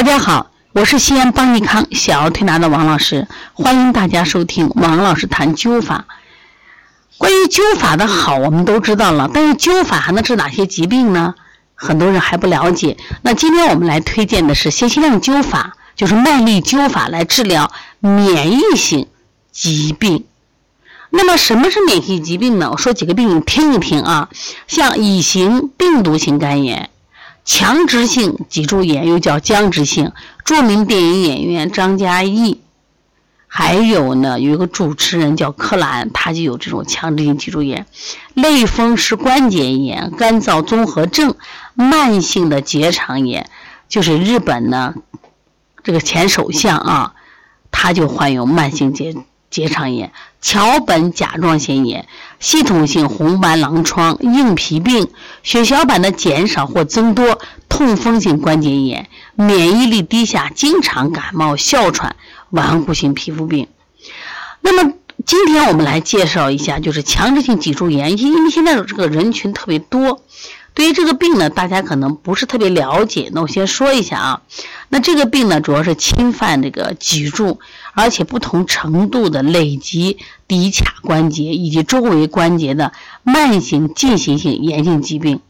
大家好，我是西安邦尼康小儿推拿的王老师，欢迎大家收听王老师谈灸法。关于灸法的好，我们都知道了，但是灸法还能治哪些疾病呢？很多人还不了解。那今天我们来推荐的是信息量灸法，就是麦粒灸法来治疗免疫性疾病。那么什么是免疫疾病呢？我说几个病你听一听啊，像乙型病毒性肝炎。强直性脊柱炎又叫僵直性，著名电影演员张嘉译，还有呢，有一个主持人叫柯蓝，他就有这种强直性脊柱炎。类风湿关节炎、干燥综合症、慢性的结肠炎，就是日本呢，这个前首相啊，他就患有慢性结结肠炎。桥本甲状腺炎、系统性红斑狼疮、硬皮病、血小板的减少或增多、痛风性关节炎、免疫力低下、经常感冒、哮喘、顽固性皮肤病。那么今天我们来介绍一下，就是强制性脊柱炎，因为现在这个人群特别多。对于这个病呢，大家可能不是特别了解。那我先说一下啊，那这个病呢，主要是侵犯这个脊柱，而且不同程度的累及骶髂关节以及周围关节的慢性进行性炎性疾病。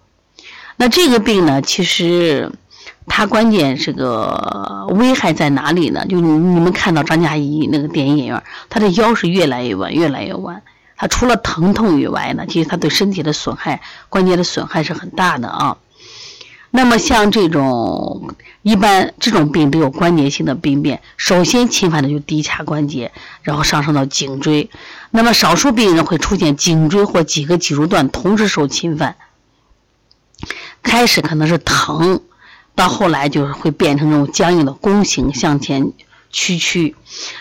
那这个病呢，其实它关键是个危害在哪里呢？就你你们看到张嘉译那个电影演员，他的腰是越来越弯，越来越弯。它除了疼痛以外呢，其实它对身体的损害、关节的损害是很大的啊。那么像这种一般这种病都有关节性的病变，首先侵犯的就骶髂关节，然后上升到颈椎。那么少数病人会出现颈椎或几个脊柱段同时受侵犯，开始可能是疼，到后来就是会变成这种僵硬的弓形向前。区区，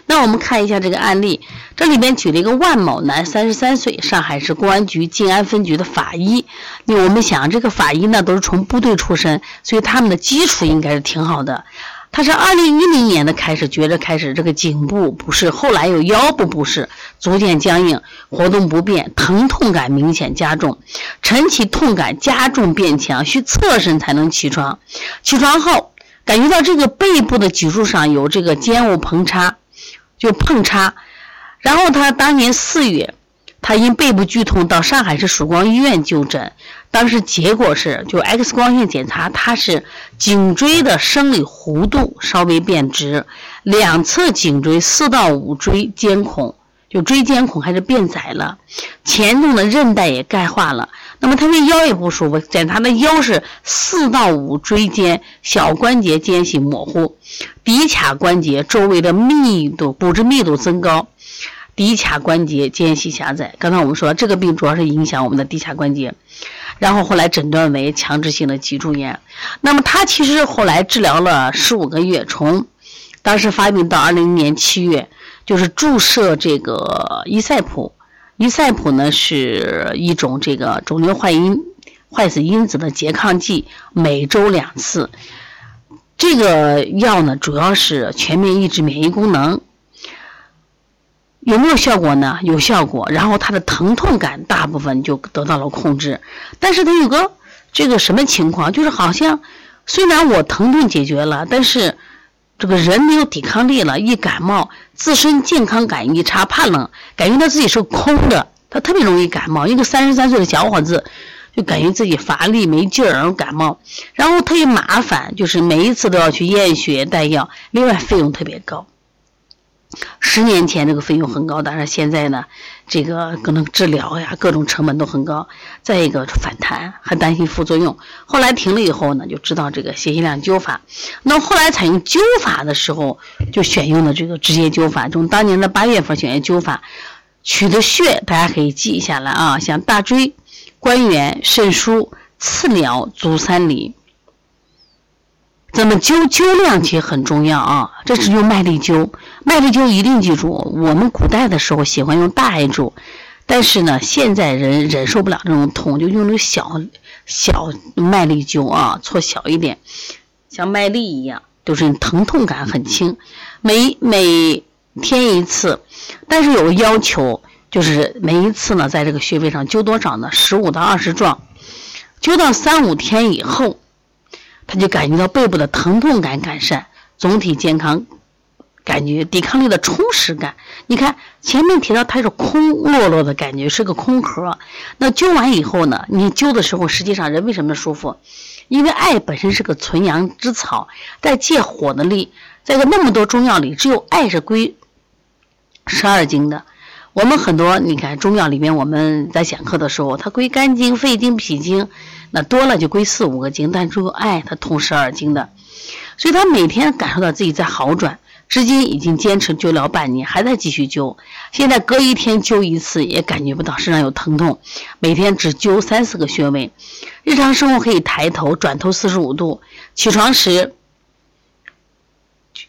那我们看一下这个案例，这里边举了一个万某男，三十三岁，上海市公安局静安分局的法医。那我们想，这个法医呢都是从部队出身，所以他们的基础应该是挺好的。他是二零一零年的开始觉着开始这个颈部不适，后来有腰部不适，逐渐僵硬，活动不便，疼痛感明显加重，晨起痛感加重变强，需侧身才能起床，起床后。感觉到这个背部的脊柱上有这个肩物碰擦，就碰擦。然后他当年四月，他因背部剧痛到上海市曙光医院就诊，当时结果是就 X 光线检查，他是颈椎的生理弧度稍微变直，两侧颈椎四到五椎间孔就椎间孔开始变窄了，前纵的韧带也钙化了。那么他的腰也不舒服，检查的腰是四到五椎间小关节间隙模糊，骶髂关节周围的密度骨质密度增高，骶髂关节间隙狭窄。刚才我们说这个病主要是影响我们的骶髂关节，然后后来诊断为强制性的脊柱炎。那么他其实后来治疗了十五个月，从当时发病到二零年七月，就是注射这个伊赛普。伊赛普呢是一种这个肿瘤坏因坏死因子的拮抗剂，每周两次。这个药呢主要是全面抑制免疫功能，有没有效果呢？有效果。然后它的疼痛感大部分就得到了控制，但是它有个这个什么情况，就是好像虽然我疼痛解决了，但是。这个人没有抵抗力了，一感冒，自身健康感一差，怕冷，感觉到自己是空的，他特别容易感冒。一个三十三岁的小伙子，就感觉自己乏力没劲儿，然后感冒，然后特别麻烦，就是每一次都要去验血带药，另外费用特别高。十年前这个费用很高，但是现在呢，这个可能治疗呀，各种成本都很高。再一个反弹，还担心副作用。后来停了以后呢，就知道这个血吸量灸法。那后来采用灸法的时候，就选用了这个直接灸法。从当年的八月份选用灸法，取的穴大家可以记下来啊，像大椎、关元、肾腧、次髎、足三里。咱们灸灸量其实很重要啊，这是用麦粒灸，麦粒灸一定记住。我们古代的时候喜欢用大艾柱，但是呢，现在人忍受不了这种痛，就用这个小小麦粒灸啊，搓小一点，像麦粒一样，就是疼痛感很轻。每每天一次，但是有个要求，就是每一次呢，在这个穴位上灸多少呢？十五到二十壮，灸到三五天以后。他就感觉到背部的疼痛感改善，总体健康感觉、抵抗力的充实感。你看前面提到它是空落落的感觉，是个空壳。那灸完以后呢，你灸的时候，实际上人为什么舒服？因为艾本身是个纯阳之草，在借火的力。在那么多中药里，只有艾是归十二经的。我们很多你看中药里面，我们在讲课的时候，它归肝经、肺经、脾经，那多了就归四五个经，但只有艾它通十二经的。所以他每天感受到自己在好转，至今已经坚持灸疗半年，还在继续灸。现在隔一天灸一次，也感觉不到身上有疼痛。每天只灸三四个穴位，日常生活可以抬头、转头四十五度，起床时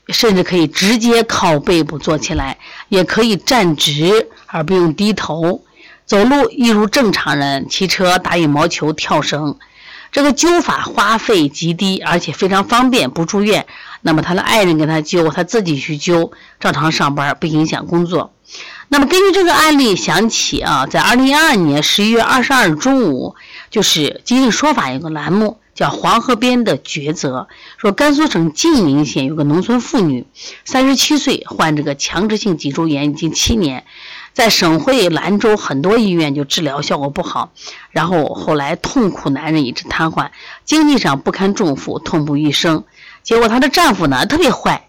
甚至可以直接靠背部坐起来，也可以站直而不用低头，走路一如正常人，骑车、打羽毛球、跳绳。这个灸法花费极低，而且非常方便，不住院。那么他的爱人给他灸，他自己去灸，照常上班，不影响工作。那么根据这个案例想起啊，在二零一二年十一月二十二日中午，就是《今日说法》有个栏目叫《黄河边的抉择》，说甘肃省晋宁县有个农村妇女，三十七岁，患这个强直性脊柱炎已经七年。在省会兰州很多医院就治疗效果不好，然后后来痛苦难忍，一直瘫痪，经济上不堪重负，痛不欲生。结果她的丈夫呢特别坏，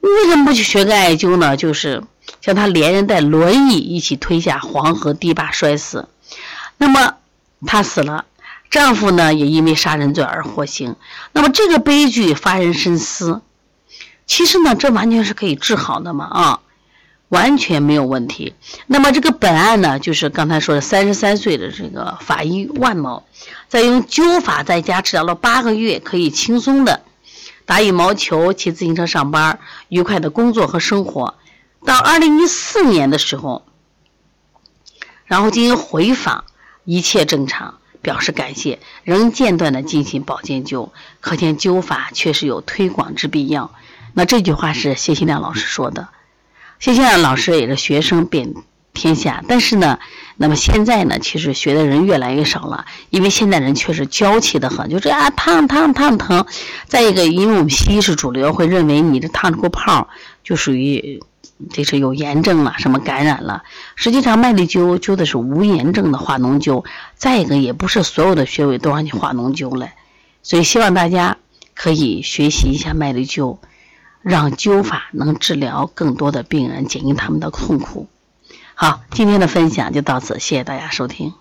为什么不去学个艾灸呢？就是将她连人带轮椅一起推下黄河堤坝摔死。那么她死了，丈夫呢也因为杀人罪而获刑。那么这个悲剧发人深思。其实呢，这完全是可以治好的嘛啊！完全没有问题。那么这个本案呢，就是刚才说的三十三岁的这个法医万某，在用灸法在家治疗了八个月，可以轻松的打羽毛球、骑自行车上班，愉快的工作和生活。到二零一四年的时候，然后进行回访，一切正常，表示感谢，仍间断的进行保健灸，可见灸法确实有推广之必要。那这句话是谢新亮老师说的。现在老师也是学生遍天下，但是呢，那么现在呢，其实学的人越来越少了，因为现在人确实娇气的很，就这啊烫烫烫疼。再一个，因为我们西医是主流，会认为你这烫出个泡就属于这是有炎症了，什么感染了。实际上，麦粒灸灸的是无炎症的化脓灸。再一个，也不是所有的穴位都让你化脓灸了，所以希望大家可以学习一下麦粒灸。让灸法能治疗更多的病人，减轻他们的痛苦。好，今天的分享就到此，谢谢大家收听。